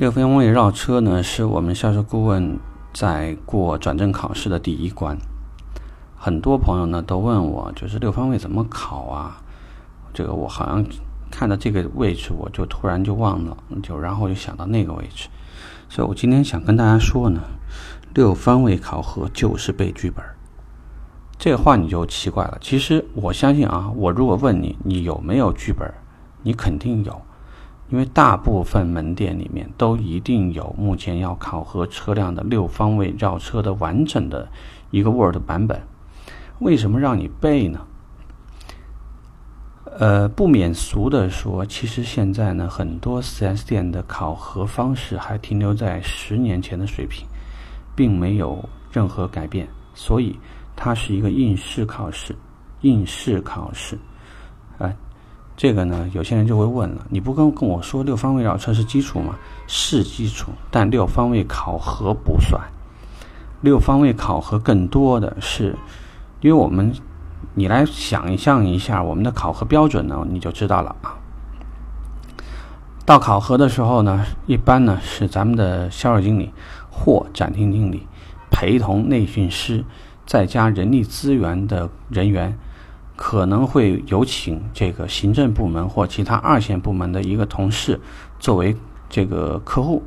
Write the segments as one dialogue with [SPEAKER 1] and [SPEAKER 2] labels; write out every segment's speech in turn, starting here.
[SPEAKER 1] 六分位绕车呢，是我们销售顾问在过转正考试的第一关。很多朋友呢都问我，就是六方位怎么考啊？这个我好像看到这个位置，我就突然就忘了，就然后就想到那个位置。所以我今天想跟大家说呢，六方位考核就是背剧本。这话你就奇怪了。其实我相信啊，我如果问你，你有没有剧本，你肯定有。因为大部分门店里面都一定有目前要考核车辆的六方位绕车的完整的一个 Word 版本。为什么让你背呢？呃，不免俗的说，其实现在呢，很多 4S 店的考核方式还停留在十年前的水平，并没有任何改变，所以它是一个应试考试，应试考试，啊。这个呢，有些人就会问了：你不跟跟我说六方位绕车是基础吗？是基础，但六方位考核不算。六方位考核更多的是，因为我们，你来想象一下我们的考核标准呢，你就知道了啊。到考核的时候呢，一般呢是咱们的销售经理或展厅经理陪同内训师，再加人力资源的人员。可能会有请这个行政部门或其他二线部门的一个同事作为这个客户，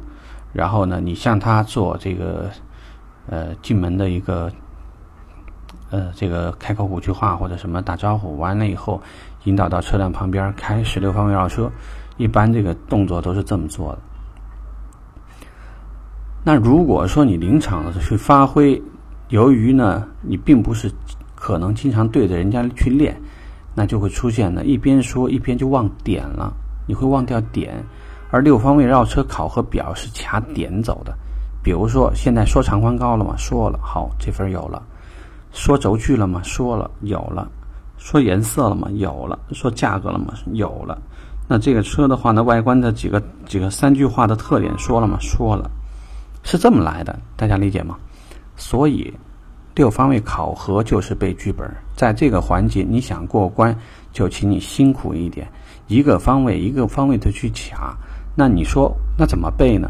[SPEAKER 1] 然后呢，你向他做这个呃进门的一个呃这个开口五句话或者什么打招呼，完了以后引导到车辆旁边开十六方位绕车，一般这个动作都是这么做的。那如果说你临场的去发挥，由于呢你并不是。可能经常对着人家去练，那就会出现呢，一边说一边就忘点了，你会忘掉点。而六方位绕车考核表是卡点走的。比如说，现在说长宽高了吗？说了，好，这分有了。说轴距了吗？说了，有了。说颜色了吗？有了。说价格了吗？有了。那这个车的话呢，外观的几个几个三句话的特点说了吗？说了，是这么来的，大家理解吗？所以。六方位考核就是背剧本，在这个环节你想过关，就请你辛苦一点，一个方位一个方位的去卡。那你说那怎么背呢？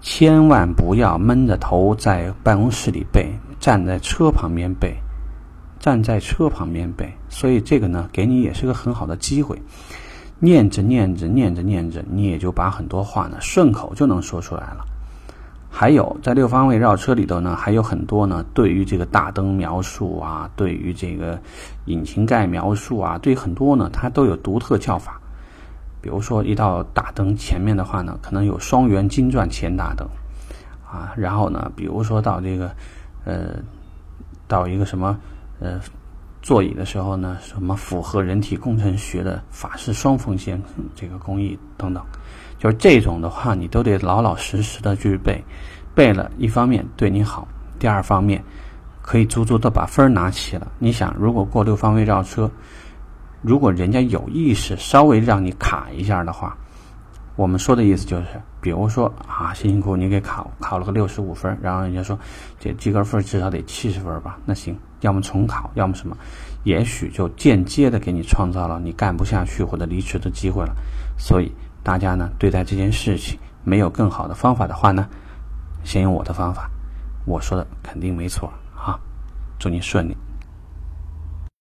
[SPEAKER 1] 千万不要闷着头在办公室里背，站在车旁边背，站在车旁边背。所以这个呢，给你也是个很好的机会，念着念着念着念着，你也就把很多话呢顺口就能说出来了。还有在六方位绕车里头呢，还有很多呢。对于这个大灯描述啊，对于这个引擎盖描述啊，对很多呢，它都有独特叫法。比如说，一到大灯前面的话呢，可能有双圆金钻前大灯啊。然后呢，比如说到这个呃，到一个什么呃座椅的时候呢，什么符合人体工程学的法式双缝线这个工艺等等。就是这种的话，你都得老老实实的去背，背了一方面对你好，第二方面可以足足的把分拿齐了。你想，如果过六方位绕车，如果人家有意识稍微让你卡一下的话，我们说的意思就是，比如说啊，辛辛苦苦你给考考了个六十五分，然后人家说这及格分至少得七十分吧？那行，要么重考，要么什么，也许就间接的给你创造了你干不下去或者离职的机会了。所以。大家呢对待这件事情没有更好的方法的话呢，先用我的方法，我说的肯定没错啊！祝你顺利。